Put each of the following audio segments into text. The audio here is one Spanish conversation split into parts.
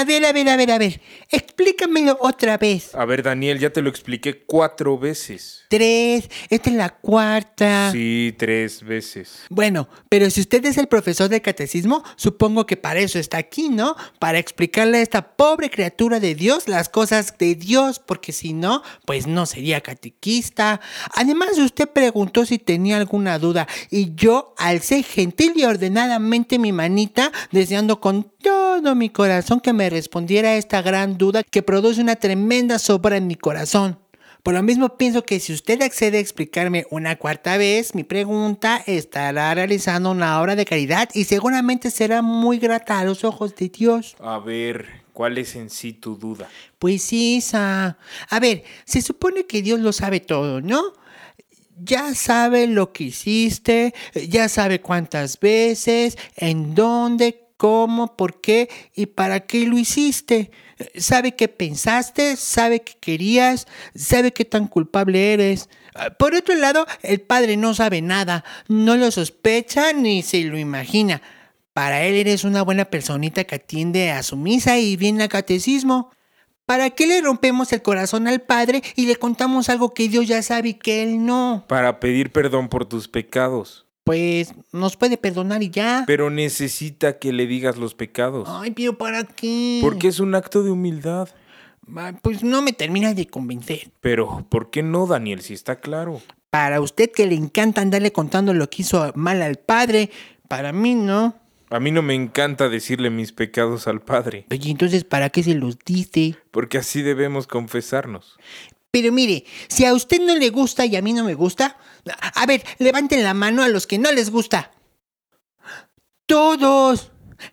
A ver, a ver, a ver, a ver. Explícamelo otra vez. A ver, Daniel, ya te lo expliqué cuatro veces. Tres, esta es la cuarta. Sí, tres veces. Bueno, pero si usted es el profesor de catecismo, supongo que para eso está aquí, ¿no? Para explicarle a esta pobre criatura de Dios las cosas de Dios, porque si no, pues no sería catequista. Además, usted preguntó si tenía alguna duda y yo alcé gentil y ordenadamente mi manita, deseando con todo mi corazón que me respondiera a esta gran duda que produce una tremenda sobra en mi corazón. Por lo mismo pienso que si usted accede a explicarme una cuarta vez mi pregunta, estará realizando una obra de caridad y seguramente será muy grata a los ojos de Dios. A ver, ¿cuál es en sí tu duda? Pues sí, Isa. A ver, se supone que Dios lo sabe todo, ¿no? Ya sabe lo que hiciste, ya sabe cuántas veces, en dónde, cómo, por qué y para qué lo hiciste. Sabe qué pensaste, sabe qué querías, sabe qué tan culpable eres. Por otro lado, el padre no sabe nada, no lo sospecha ni se lo imagina. Para él eres una buena personita que atiende a su misa y viene al catecismo. ¿Para qué le rompemos el corazón al Padre y le contamos algo que Dios ya sabe y que Él no? Para pedir perdón por tus pecados. Pues nos puede perdonar y ya. Pero necesita que le digas los pecados. Ay, pero ¿para qué? Porque es un acto de humildad. Pues no me termina de convencer. Pero, ¿por qué no, Daniel? Si está claro. Para usted que le encanta andarle contando lo que hizo mal al Padre, para mí no. A mí no me encanta decirle mis pecados al Padre, Oye, entonces, ¿para qué se los dice? porque así debemos confesarnos. Pero mire, si a usted no le gusta y a mí no me gusta, a ver, levanten la mano a los que no les gusta. Todos.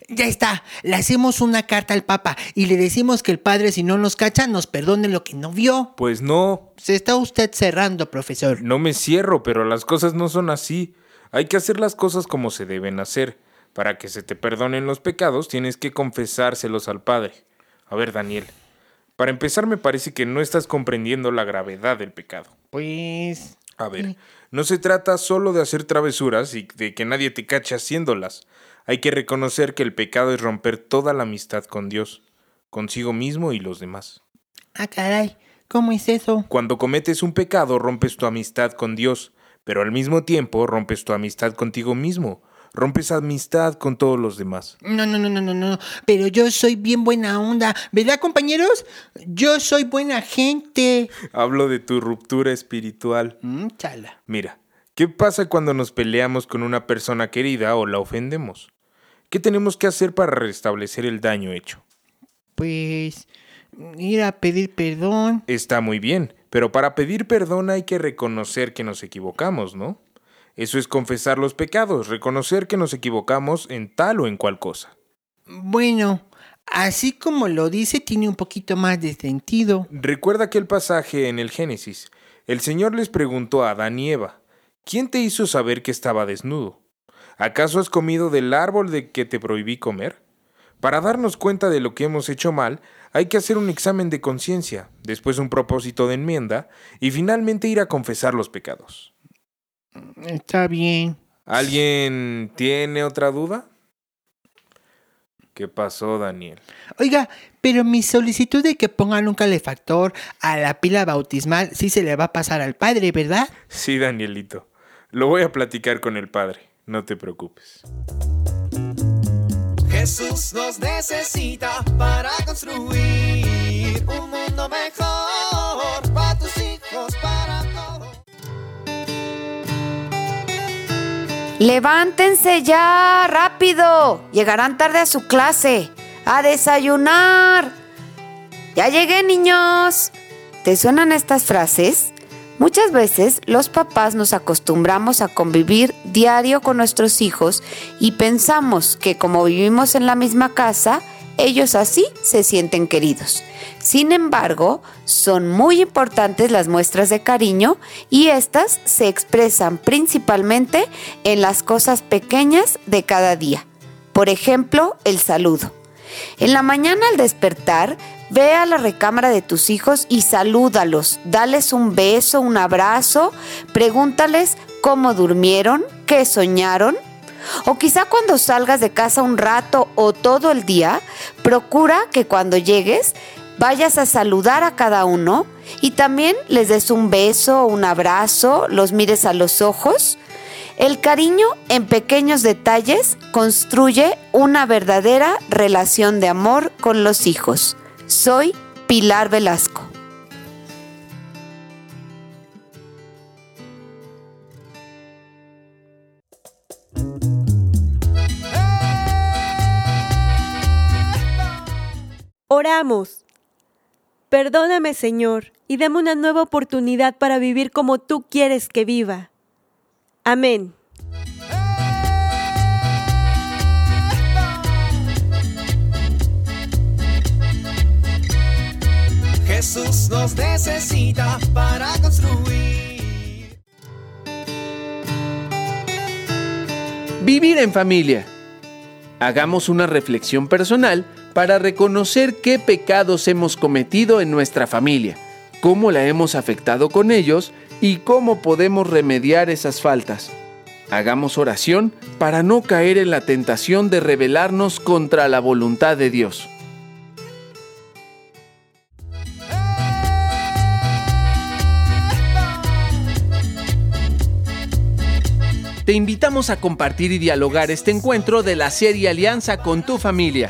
Ya está, le hacemos una carta al Papa y le decimos que el Padre si no nos cacha nos perdone lo que no vio. Pues no, Se está usted cerrando, profesor. no me cierro, pero las cosas no son así. Hay que hacer las cosas como se deben hacer. Para que se te perdonen los pecados, tienes que confesárselos al Padre. A ver, Daniel, para empezar me parece que no estás comprendiendo la gravedad del pecado. Pues... A ver, no se trata solo de hacer travesuras y de que nadie te cache haciéndolas. Hay que reconocer que el pecado es romper toda la amistad con Dios, consigo mismo y los demás. Ah, caray, ¿cómo es eso? Cuando cometes un pecado rompes tu amistad con Dios, pero al mismo tiempo rompes tu amistad contigo mismo, rompes amistad con todos los demás. No, no, no, no, no, no. Pero yo soy bien buena onda. ¿Verdad, compañeros? Yo soy buena gente. Hablo de tu ruptura espiritual. Mm, chala. Mira, ¿qué pasa cuando nos peleamos con una persona querida o la ofendemos? ¿Qué tenemos que hacer para restablecer el daño hecho? Pues ir a pedir perdón. Está muy bien, pero para pedir perdón hay que reconocer que nos equivocamos, ¿no? Eso es confesar los pecados, reconocer que nos equivocamos en tal o en cual cosa. Bueno, así como lo dice, tiene un poquito más de sentido. Recuerda aquel pasaje en el Génesis. El Señor les preguntó a Adán y Eva, ¿quién te hizo saber que estaba desnudo? ¿Acaso has comido del árbol de que te prohibí comer? Para darnos cuenta de lo que hemos hecho mal, hay que hacer un examen de conciencia, después un propósito de enmienda y finalmente ir a confesar los pecados. Está bien. ¿Alguien tiene otra duda? ¿Qué pasó, Daniel? Oiga, pero mi solicitud de que pongan un calefactor a la pila bautismal sí se le va a pasar al padre, ¿verdad? Sí, Danielito. Lo voy a platicar con el padre. No te preocupes. Jesús nos necesita para construir un mundo mejor. Levántense ya, rápido. Llegarán tarde a su clase. A desayunar. Ya llegué, niños. ¿Te suenan estas frases? Muchas veces los papás nos acostumbramos a convivir diario con nuestros hijos y pensamos que como vivimos en la misma casa, ellos así se sienten queridos. Sin embargo, son muy importantes las muestras de cariño y estas se expresan principalmente en las cosas pequeñas de cada día. Por ejemplo, el saludo. En la mañana al despertar, ve a la recámara de tus hijos y salúdalos. Dales un beso, un abrazo, pregúntales cómo durmieron, qué soñaron o quizá cuando salgas de casa un rato o todo el día, procura que cuando llegues vayas a saludar a cada uno y también les des un beso, un abrazo, los mires a los ojos. El cariño en pequeños detalles construye una verdadera relación de amor con los hijos. Soy Pilar Velasco. Oramos. Perdóname, Señor, y dame una nueva oportunidad para vivir como tú quieres que viva. Amén. Jesús nos necesita para construir. Vivir en familia. Hagamos una reflexión personal para reconocer qué pecados hemos cometido en nuestra familia, cómo la hemos afectado con ellos y cómo podemos remediar esas faltas. Hagamos oración para no caer en la tentación de rebelarnos contra la voluntad de Dios. Te invitamos a compartir y dialogar este encuentro de la serie Alianza con tu familia.